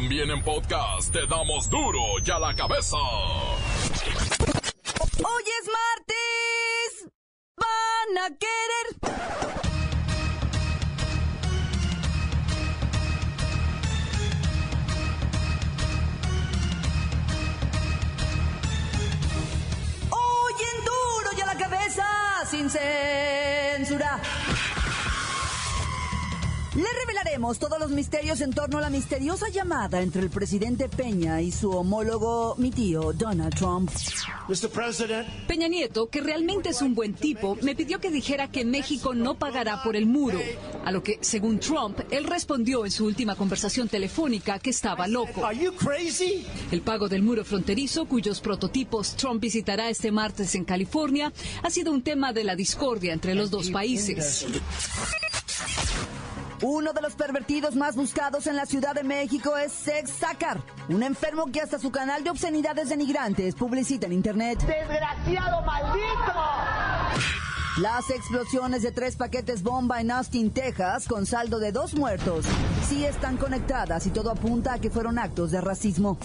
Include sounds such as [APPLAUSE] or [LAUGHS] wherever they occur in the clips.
También en podcast te damos duro y a la cabeza. Hoy es martes. Van a querer. Hoy en duro y a la cabeza, sin censura. Le revelaremos todos los misterios en torno a la misteriosa llamada entre el presidente Peña y su homólogo, mi tío, Donald Trump. Mr. President, Peña Nieto, que realmente es un buen tipo, me pidió que dijera que México no pagará por el muro, a lo que, según Trump, él respondió en su última conversación telefónica que estaba loco. are you crazy? El pago del muro fronterizo, cuyos prototipos Trump visitará este martes en California, ha sido un tema de la discordia entre los dos países. Uno de los pervertidos más buscados en la Ciudad de México es Sex Sakar, un enfermo que hasta su canal de obscenidades denigrantes publicita en Internet. ¡Desgraciado maldito! Las explosiones de tres paquetes bomba en Austin, Texas, con saldo de dos muertos, sí están conectadas y todo apunta a que fueron actos de racismo.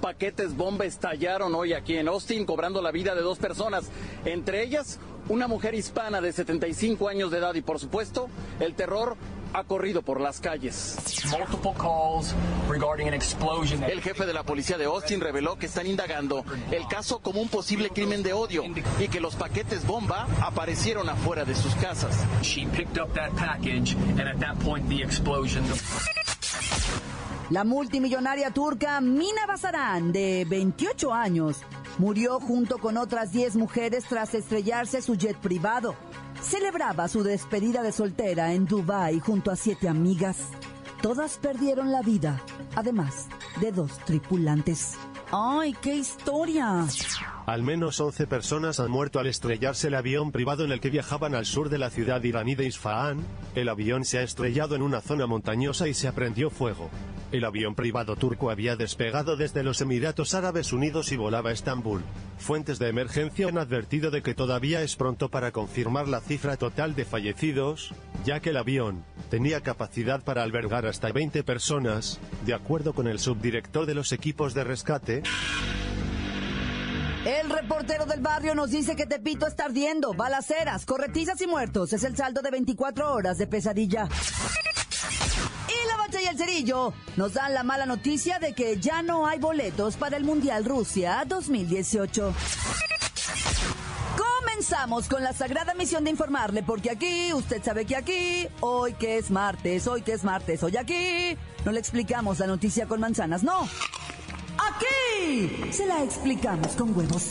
paquetes bomba estallaron hoy aquí en Austin, cobrando la vida de dos personas, entre ellas una mujer hispana de 75 años de edad y por supuesto el terror ha corrido por las calles. multiple calls regarding an explosion that El jefe de la policía de Austin reveló que están indagando el caso como un posible crimen de odio y que los paquetes bomba aparecieron afuera de sus casas. she picked up that package and at that point the explosion La multimillonaria turca Mina Basaran, de 28 años, murió junto con otras 10 mujeres tras estrellarse su jet privado. Celebraba su despedida de soltera en Dubái junto a siete amigas. Todas perdieron la vida, además de dos tripulantes. ¡Ay, qué historia! Al menos 11 personas han muerto al estrellarse el avión privado en el que viajaban al sur de la ciudad iraní de Isfahan. El avión se ha estrellado en una zona montañosa y se aprendió fuego. El avión privado turco había despegado desde los Emiratos Árabes Unidos y volaba a Estambul. Fuentes de emergencia han advertido de que todavía es pronto para confirmar la cifra total de fallecidos, ya que el avión tenía capacidad para albergar hasta 20 personas, de acuerdo con el subdirector de los equipos de rescate, El reportero del barrio nos dice que Tepito está ardiendo, balaceras, corretizas y muertos. Es el saldo de 24 horas de pesadilla. Y el cerillo nos dan la mala noticia de que ya no hay boletos para el Mundial Rusia 2018. Comenzamos con la sagrada misión de informarle, porque aquí, usted sabe que aquí, hoy que es martes, hoy que es martes, hoy aquí, no le explicamos la noticia con manzanas, no. Aquí se la explicamos con huevos.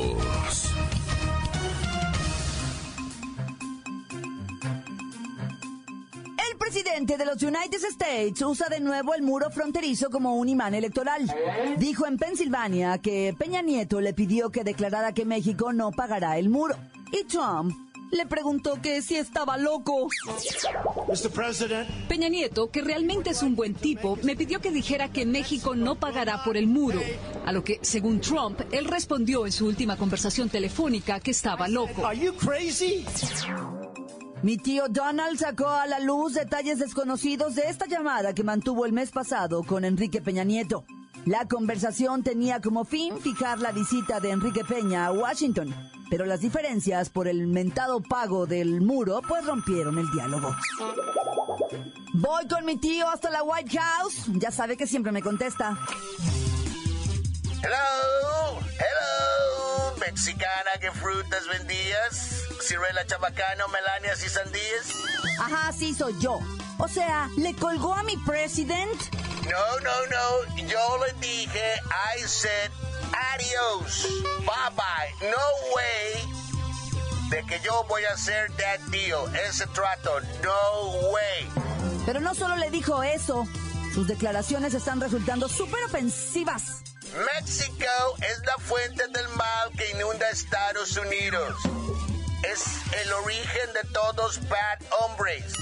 Presidente de los United States usa de nuevo el muro fronterizo como un imán electoral. Dijo en Pensilvania que Peña Nieto le pidió que declarara que México no pagará el muro. Y Trump le preguntó que si estaba loco. Mr. President, Peña Nieto, que realmente es un buen tipo, me pidió que dijera que México no pagará por el muro, a lo que, según Trump, él respondió en su última conversación telefónica que estaba loco. Mi tío Donald sacó a la luz detalles desconocidos de esta llamada que mantuvo el mes pasado con Enrique Peña Nieto. La conversación tenía como fin fijar la visita de Enrique Peña a Washington, pero las diferencias por el mentado pago del muro pues rompieron el diálogo. Voy con mi tío hasta la White House. Ya sabe que siempre me contesta. Hello, hello, mexicana, ¿qué frutas vendías? Ciruela, chabacano, melanias y sandías. Ajá, sí soy yo. O sea, ¿le colgó a mi president? No, no, no, yo le dije, I said adios, bye bye, no way de que yo voy a hacer that deal, ese trato, no way. Pero no solo le dijo eso, sus declaraciones están resultando súper ofensivas. México es la fuente del mal que inunda Estados Unidos. Es el origen de todos bad hombres.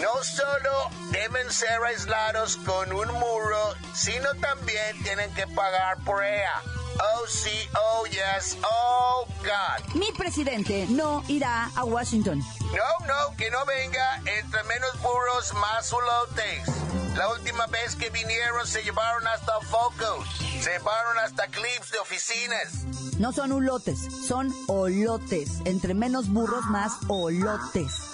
No solo deben ser aislados con un muro, sino también tienen que pagar por ella. Oh, sí, oh, yes, oh, God. Mi presidente no irá a Washington. No, no, que no venga. Entre menos burros, más ulotes. La última vez que vinieron se llevaron hasta focos. Se llevaron hasta clips de oficinas. No son ulotes, son olotes. Entre menos burros, más olotes.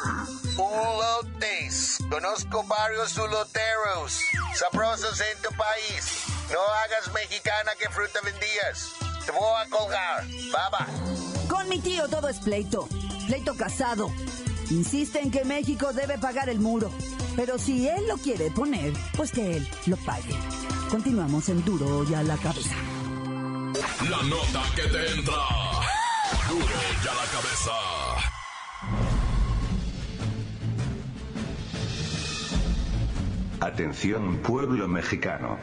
Ulotes. Conozco varios uloteros. Sabrosos en tu país. No hagas mexicana que fruta vendías. Te voy a colgar. Bye. Con mi tío todo es pleito. Pleito casado. Insiste en que México debe pagar el muro. Pero si él lo quiere poner, pues que él lo pague. Continuamos en Duro y a la cabeza. La nota que te entra. Duro y a la cabeza. Atención pueblo mexicano.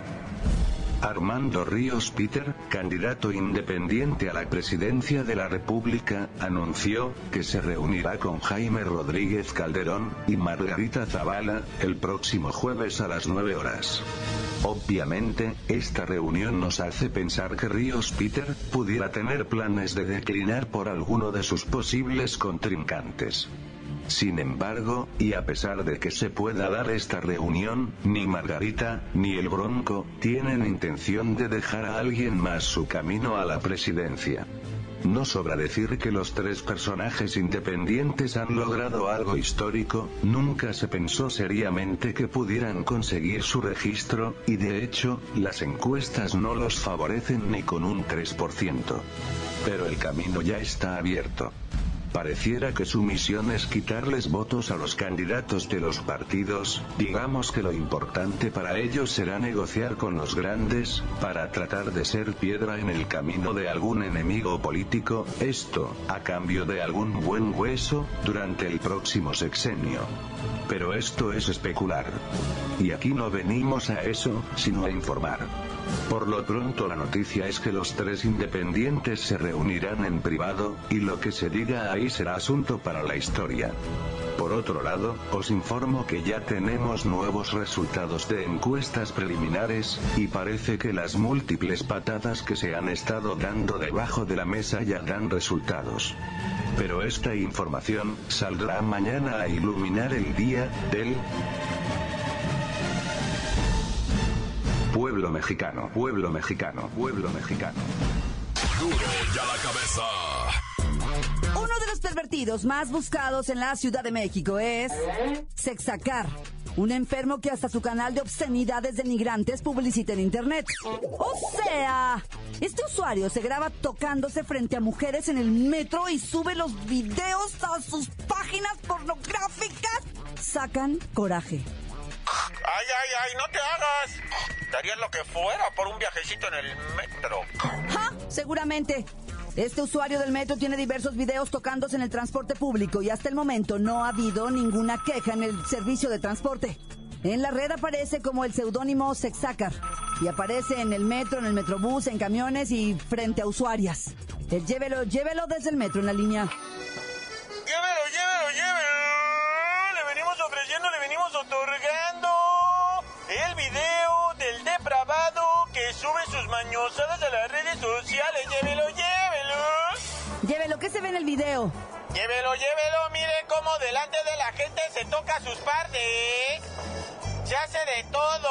Armando Ríos Peter, candidato independiente a la presidencia de la República, anunció que se reunirá con Jaime Rodríguez Calderón y Margarita Zavala el próximo jueves a las 9 horas. Obviamente, esta reunión nos hace pensar que Ríos Peter pudiera tener planes de declinar por alguno de sus posibles contrincantes. Sin embargo, y a pesar de que se pueda dar esta reunión, ni Margarita, ni el Bronco, tienen intención de dejar a alguien más su camino a la presidencia. No sobra decir que los tres personajes independientes han logrado algo histórico, nunca se pensó seriamente que pudieran conseguir su registro, y de hecho, las encuestas no los favorecen ni con un 3%. Pero el camino ya está abierto. Pareciera que su misión es quitarles votos a los candidatos de los partidos, digamos que lo importante para ellos será negociar con los grandes, para tratar de ser piedra en el camino de algún enemigo político, esto, a cambio de algún buen hueso, durante el próximo sexenio. Pero esto es especular. Y aquí no venimos a eso, sino a informar. Por lo pronto la noticia es que los tres independientes se reunirán en privado, y lo que se diga ahí será asunto para la historia. Por otro lado, os informo que ya tenemos nuevos resultados de encuestas preliminares, y parece que las múltiples patadas que se han estado dando debajo de la mesa ya dan resultados. Pero esta información saldrá mañana a iluminar el día del pueblo mexicano, pueblo mexicano, pueblo mexicano. Duro y a la cabeza. Uno de los pervertidos más buscados en la Ciudad de México es Sexacar, un enfermo que hasta su canal de obscenidades denigrantes publicita en internet. O sea, este usuario se graba tocándose frente a mujeres en el metro y sube los videos a sus páginas pornográficas. Sacan coraje. Ay, ay, ay, no te hagas. Daría lo que fuera por un viajecito en el metro. ¡Ja! Seguramente. Este usuario del metro tiene diversos videos tocándose en el transporte público y hasta el momento no ha habido ninguna queja en el servicio de transporte. En la red aparece como el seudónimo Sexacar y aparece en el metro, en el metrobús, en camiones y frente a usuarias. El llévelo, llévelo desde el metro en la línea. Sus mañosadas a las redes sociales. Llévelo, llévelo. Llévelo, ¿qué se ve en el video? Llévelo, llévelo. Mire cómo delante de la gente se toca sus partes. Se hace de todo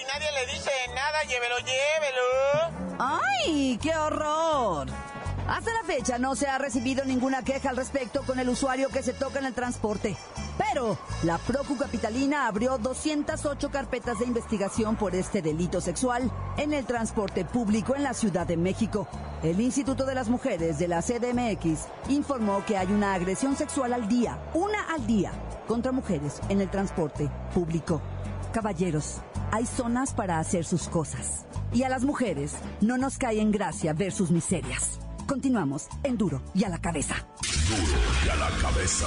y nadie le dice nada. Llévelo, llévelo. ¡Ay, qué horror! Hasta la fecha no se ha recibido ninguna queja al respecto con el usuario que se toca en el transporte. La Procu Capitalina abrió 208 carpetas de investigación por este delito sexual en el transporte público en la Ciudad de México. El Instituto de las Mujeres de la CDMX informó que hay una agresión sexual al día, una al día, contra mujeres en el transporte público. Caballeros, hay zonas para hacer sus cosas. Y a las mujeres no nos cae en gracia ver sus miserias. Continuamos en Duro y a la cabeza. Duro y a la cabeza.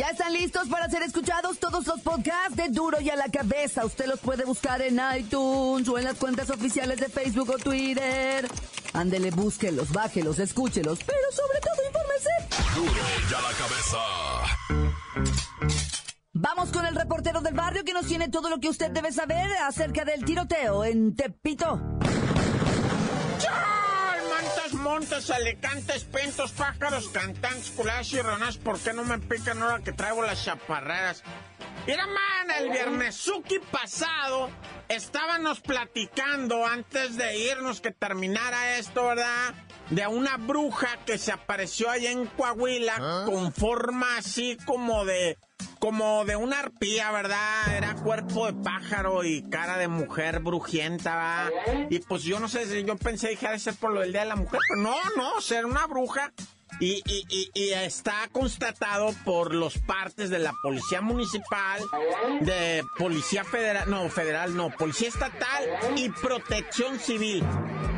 Ya están listos para ser escuchados todos los podcasts de Duro y a la cabeza. Usted los puede buscar en iTunes o en las cuentas oficiales de Facebook o Twitter. Ándele, búsquelos, bájelos, escúchelos, pero sobre todo infórmese. Duro y a la cabeza. Vamos con el reportero del barrio que nos tiene todo lo que usted debe saber acerca del tiroteo en Tepito. ¡Ay, mantas, montes, alicantes, pintos, pájaros, cantantes, culadas y ronas! ¿Por qué no me pican ahora que traigo las chaparreras? Mira, man, el viernesuki pasado estábamos platicando antes de irnos que terminara esto, ¿verdad? De una bruja que se apareció allá en Coahuila con forma así como de como de una arpía, ¿verdad? Era cuerpo de pájaro y cara de mujer brujienta, ¿verdad? Y pues yo no sé, yo pensé, dije, ha de ser por lo del Día de la Mujer, pero no, no, ser una bruja. Y, y, y, y, está constatado por los partes de la policía municipal, de policía federal, no, federal, no, policía estatal y protección civil.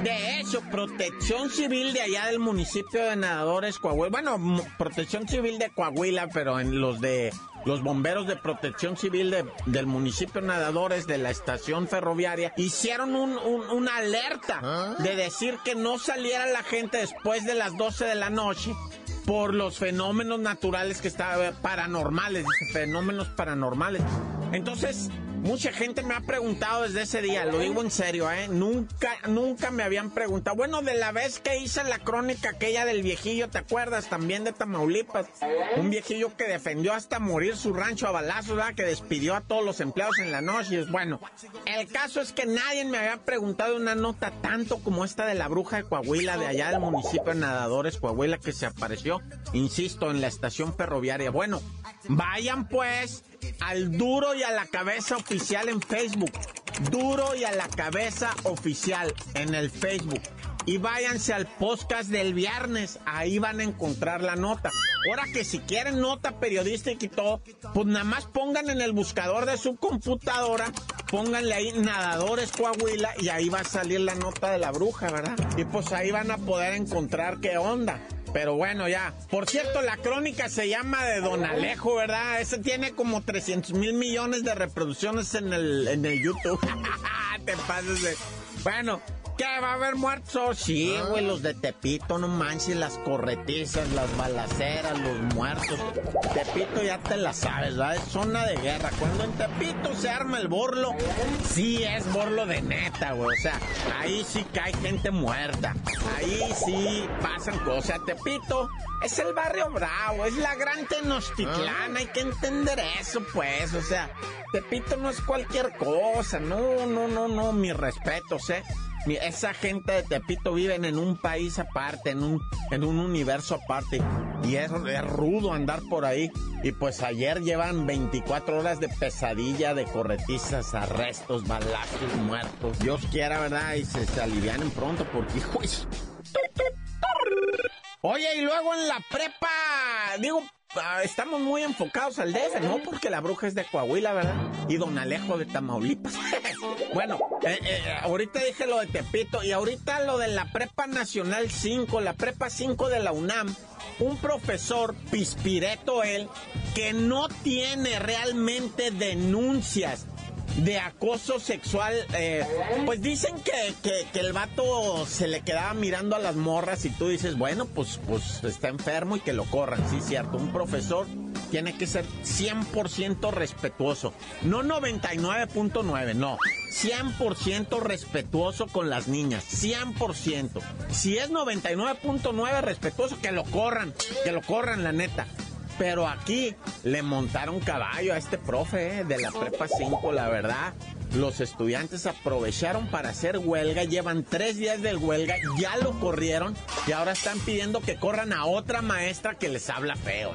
De hecho, protección civil de allá del municipio de Nadadores, Coahuila. Bueno, protección civil de Coahuila, pero en los de los bomberos de protección civil de, del municipio Nadadores de la estación ferroviaria hicieron un, un, una alerta de decir que no saliera la gente después de las 12 de la noche por los fenómenos naturales que estaban paranormales, fenómenos paranormales. Entonces, Mucha gente me ha preguntado desde ese día, lo digo en serio, ¿eh? Nunca, nunca me habían preguntado. Bueno, de la vez que hice la crónica aquella del viejillo, ¿te acuerdas? También de Tamaulipas. Un viejillo que defendió hasta morir su rancho a balazos, ¿verdad? Que despidió a todos los empleados en la noche. Bueno, el caso es que nadie me había preguntado una nota tanto como esta de la bruja de Coahuila, de allá del municipio de Nadadores, Coahuila, que se apareció, insisto, en la estación ferroviaria. Bueno, vayan pues al duro y a la cabeza oficial en Facebook. Duro y a la cabeza oficial en el Facebook. Y váyanse al podcast del viernes, ahí van a encontrar la nota. Ahora que si quieren nota periodística y todo, pues nada más pongan en el buscador de su computadora, pónganle ahí Nadadores Coahuila y ahí va a salir la nota de la bruja, ¿verdad? Y pues ahí van a poder encontrar qué onda. Pero bueno, ya. Por cierto, la crónica se llama de Don Alejo, ¿verdad? Ese tiene como 300 mil millones de reproducciones en el, en el YouTube. [LAUGHS] Te pases de... Bueno, ¿Qué? ¿Va a haber muertos? Sí, güey, los de Tepito, no manches, las corretizas, las balaceras, los muertos. Tepito ya te la sabes, ¿verdad? Es zona de guerra. Cuando en Tepito se arma el borlo, sí es borlo de neta, güey. O sea, ahí sí cae gente muerta. Ahí sí pasan cosas. Tepito es el barrio bravo, es la gran Tenochtitlán, hay que entender eso, pues. O sea, Tepito no es cualquier cosa. No, no, no, no, mis respetos, ¿eh? Esa gente de Tepito viven en un país aparte, en un, en un universo aparte. Y es, es rudo andar por ahí. Y pues ayer llevan 24 horas de pesadilla, de corretizas, arrestos, balazos, muertos. Dios quiera, ¿verdad? Y se, se alivianen pronto porque, hijo, Oye, y luego en la prepa, digo, estamos muy enfocados al DF, ¿no? Porque la bruja es de Coahuila, ¿verdad? Y don Alejo de Tamaulipas. [LAUGHS] bueno, eh, eh, ahorita dije lo de Tepito y ahorita lo de la Prepa Nacional 5, la Prepa 5 de la UNAM. Un profesor, pispireto él, que no tiene realmente denuncias de acoso sexual, eh, pues dicen que, que, el vato se le quedaba mirando a las morras y tú dices, bueno, pues, pues está enfermo y que lo corran, sí, cierto. Un profesor tiene que ser 100% respetuoso, no 99.9, no. 100% respetuoso con las niñas, 100%. Si es 99.9 respetuoso, que lo corran, que lo corran, la neta. Pero aquí le montaron caballo a este profe eh, de la prepa 5, la verdad. Los estudiantes aprovecharon para hacer huelga, llevan tres días de huelga, ya lo corrieron y ahora están pidiendo que corran a otra maestra que les habla feo.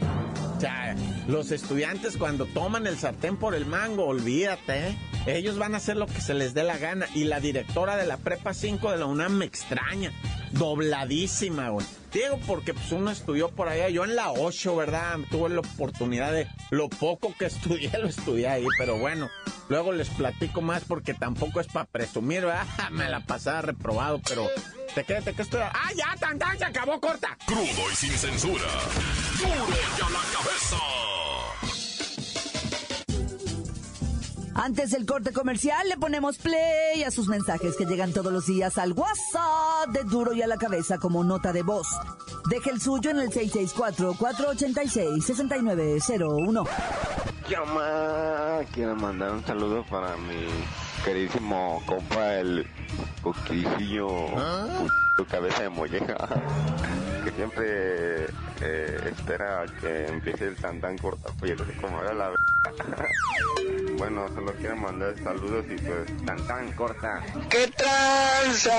O sea, Los estudiantes cuando toman el sartén por el mango, olvídate, ¿eh? Ellos van a hacer lo que se les dé la gana. Y la directora de la Prepa 5 de la UNAM me extraña. Dobladísima, güey. Digo, porque pues uno estudió por allá. Yo en la 8, ¿verdad? Tuve la oportunidad de... Lo poco que [LAUGHS] estudié, lo estudié ahí. Pero bueno, luego les platico más porque tampoco es para presumir, ¿verdad? [LAUGHS] Me la pasaba reprobado, pero... Te quédate que estoy... ¡Ah, ya, tan, tan! ¡Se acabó, corta! Crudo y sin censura. ¡Duro y a la cabeza! Antes del corte comercial le ponemos play a sus mensajes que llegan todos los días al WhatsApp de Duro y a la cabeza como nota de voz. Deje el suyo en el 664-486-6901. Llama, quiero mandar un saludo para mi queridísimo compa el Coquillo, tu cabeza de molleja, [LAUGHS] que siempre eh, espera que empiece el tan tan corta, pues como era la [LAUGHS] Bueno, solo quiero mandar saludos y pues tan tan corta. ¿Qué tranza,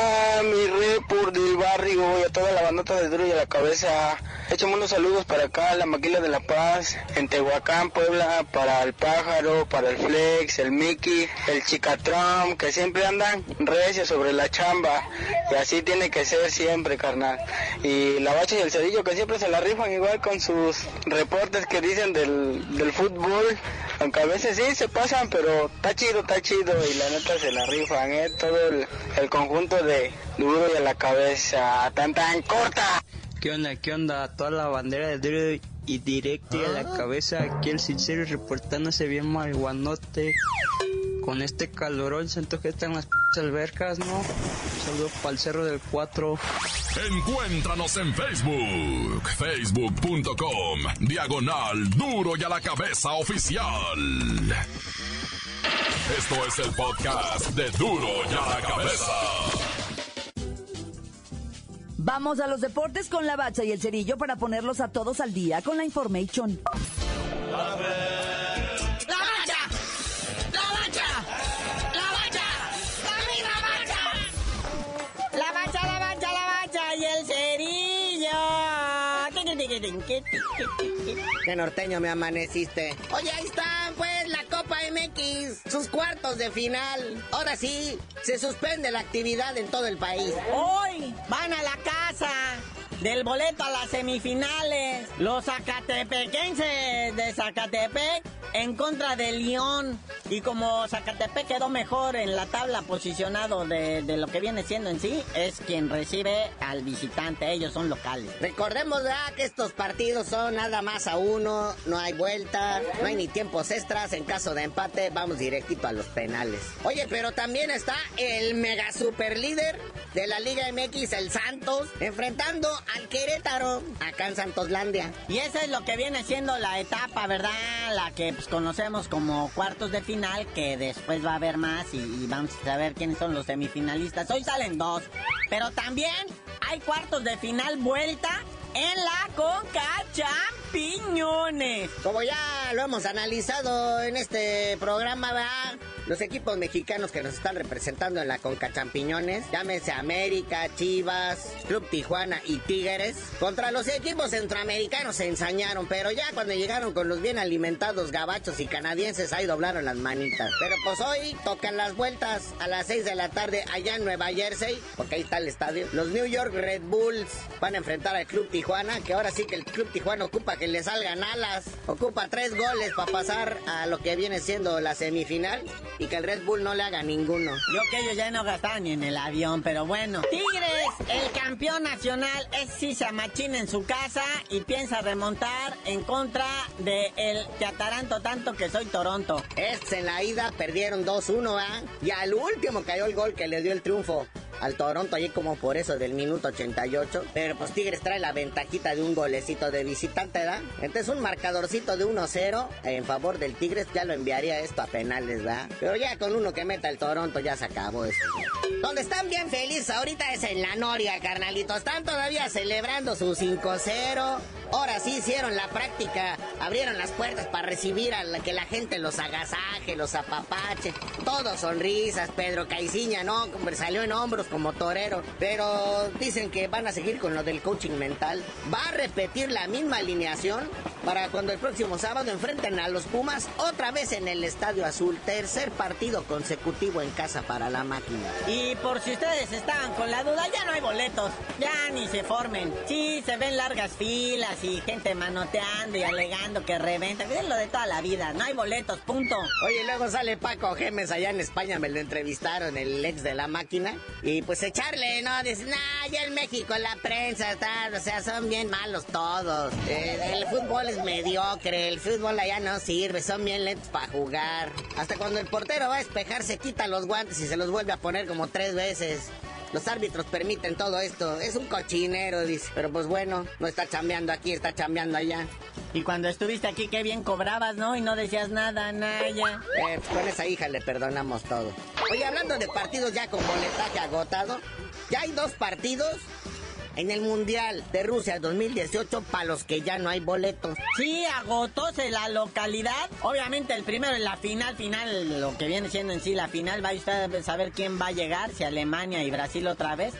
mi repur del barrio y a toda la bandota de Duro a la cabeza? Echamos unos saludos para acá, la Maquila de la Paz, en Tehuacán, Puebla, para el Pájaro, para el Flex, el Mickey, el Chicatram, que siempre andan recios sobre la chamba. Y así tiene que ser siempre, carnal. Y la Bacha y el Cedillo, que siempre se la rifan igual con sus reportes que dicen del, del fútbol. Aunque a veces sí se pasan, pero está chido, está chido. Y la neta se la rifan, ¿eh? Todo el, el conjunto de duro y a la cabeza. Tan tan corta. ¿Qué onda? ¿Qué onda? Toda la bandera de duro y directo y a la cabeza. Aquí el sincero reportándose bien malguanote. Con este calorón siento que están las p albercas, ¿no? Saludos para el Cerro del 4. Encuéntranos en Facebook, facebook.com, diagonal duro y a la cabeza oficial. Esto es el podcast de duro y a la cabeza. Vamos a los deportes con la bacha y el cerillo para ponerlos a todos al día con la information. ¡La cerillo. Qué norteño me amaneciste. Oye, ahí están, pues, la Copa MX, sus cuartos de final. Ahora sí, se suspende la actividad en todo el país. Hoy van a la casa del boleto a las semifinales. Los zacatepequenses de Zacatepec en contra de León. Y como Zacatepec quedó mejor en la tabla posicionado de, de, lo que viene siendo en sí, es quien recibe al visitante. Ellos son locales. Recordemos que estos partidos son nada más a uno, no hay vuelta, no hay ni tiempos extras. En caso de empate, vamos directito a los penales. Oye, pero también está el mega super líder de la Liga MX, el Santos, enfrentando al Querétaro acá en Santoslandia. Y eso es lo que viene siendo la etapa, ¿verdad? La que pues, conocemos como cuartos de final, que después va a haber más y, y, vamos a saber quiénes son los semifinalistas. Hoy salen dos, pero también hay cuartos de final vuelta en la Conca Champiñones. Como ya lo hemos analizado en este programa, ¿verdad? Los equipos mexicanos que nos están representando en la Conca Champiñones, llámese América, Chivas, Club Tijuana y Tigres, contra los equipos centroamericanos se ensañaron, pero ya cuando llegaron con los bien alimentados gabachos y canadienses, ahí doblaron las manitas. Pero pues hoy tocan las vueltas a las 6 de la tarde allá en Nueva Jersey, porque ahí está el estadio. Los New York Red Bulls van a enfrentar al Club Tijuana, que ahora sí que el Club Tijuana ocupa que le salgan alas, ocupa tres goles para pasar a lo que viene siendo la semifinal y que el Red Bull no le haga ninguno. Yo que ellos ya no gastaban ni en el avión, pero bueno. Tigres, el campeón nacional, es Sisa Machín en su casa y piensa remontar en contra de el Te Ataranto tanto que soy Toronto. Estos en la ida perdieron 2-1, ¿ah? Y al último cayó el gol que le dio el triunfo al Toronto allí como por eso del minuto 88. Pero pues Tigres trae la ventajita de un golecito de visitante, ¿verdad? Entonces un marcadorcito de 1-0 en favor del Tigres ya lo enviaría esto a penales, ¿verdad? Pero ya con uno que meta el Toronto ya se acabó esto. Donde están bien felices ahorita es en la Noria, carnalitos. Están todavía celebrando su 5-0. Ahora sí hicieron la práctica, abrieron las puertas para recibir a la, que la gente los agasaje, los apapache. Todos sonrisas, Pedro Caiciña, ¿no? Salió en hombros como torero. Pero dicen que van a seguir con lo del coaching mental. Va a repetir la misma alineación para cuando el próximo sábado enfrenten a los Pumas otra vez en el Estadio Azul. Tercer partido consecutivo en casa para la máquina. Y por si ustedes estaban con la duda, ya no hay boletos. Ya ni se formen. Sí, se ven largas filas y gente manoteando y alegando que reventa. Es lo de toda la vida. No hay boletos, punto. Oye, luego sale Paco Gemes allá en España, me lo entrevistaron, el ex de la máquina. Y pues echarle, ¿no? Dice, nah, ya en México la prensa está, o sea, son bien malos todos. Eh, el fútbol es mediocre, el fútbol allá no sirve, son bien lentos para jugar. Hasta cuando el portero va a despejar se quita los guantes y se los vuelve a poner como tres veces. Los árbitros permiten todo esto. Es un cochinero, dice. Pero pues bueno, no está chambeando aquí, está chambeando allá. Y cuando estuviste aquí, qué bien cobrabas, ¿no? Y no decías nada, Naya. Eh, pues con esa hija le perdonamos todo. Oye, hablando de partidos ya con boletaje agotado, ya hay dos partidos en el Mundial de Rusia 2018 para los que ya no hay boletos. Sí, agotóse la localidad. Obviamente el primero en la final, final, lo que viene siendo en sí la final, va a usted a saber quién va a llegar, si Alemania y Brasil otra vez.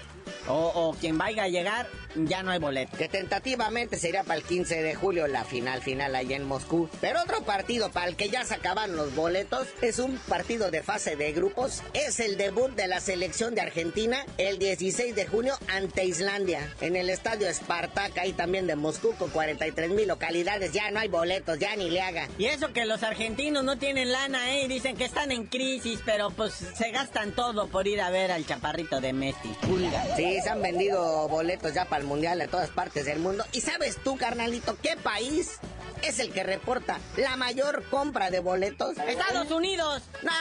O, o, quien vaya a llegar, ya no hay boleto. Que tentativamente sería para el 15 de julio la final final allá en Moscú. Pero otro partido para el que ya se acaban los boletos es un partido de fase de grupos. Es el debut de la selección de Argentina el 16 de junio ante Islandia. En el estadio Spartak, ahí también de Moscú, con 43 mil localidades. Ya no hay boletos, ya ni le haga. Y eso que los argentinos no tienen lana, ¿eh? Dicen que están en crisis, pero pues se gastan todo por ir a ver al chaparrito de Messi. Pulga. Sí, se han vendido boletos ya para el mundial en todas partes del mundo. ¿Y sabes tú, carnalito, qué país es el que reporta la mayor compra de boletos? ¡Estados Unidos! ¡No!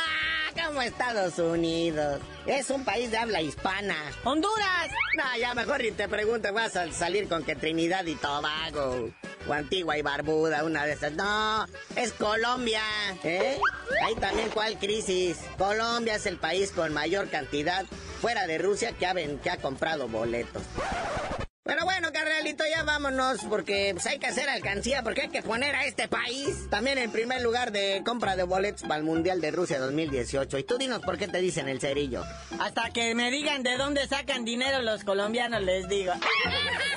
como Estados Unidos. Es un país de habla hispana. ¡Honduras! No, ya mejor ni te pregunto, vas a salir con que Trinidad y Tobago. O Antigua y Barbuda, una de esas. No, es Colombia. ¿Eh? Ahí también, ¿cuál crisis? Colombia es el país con mayor cantidad fuera de Rusia que ha, que ha comprado boletos. Pero bueno, carnalito, ya vámonos, porque pues, hay que hacer alcancía, porque hay que poner a este país también en primer lugar de compra de boletos para el Mundial de Rusia 2018. Y tú dinos por qué te dicen el cerillo. Hasta que me digan de dónde sacan dinero los colombianos, les digo. [LAUGHS]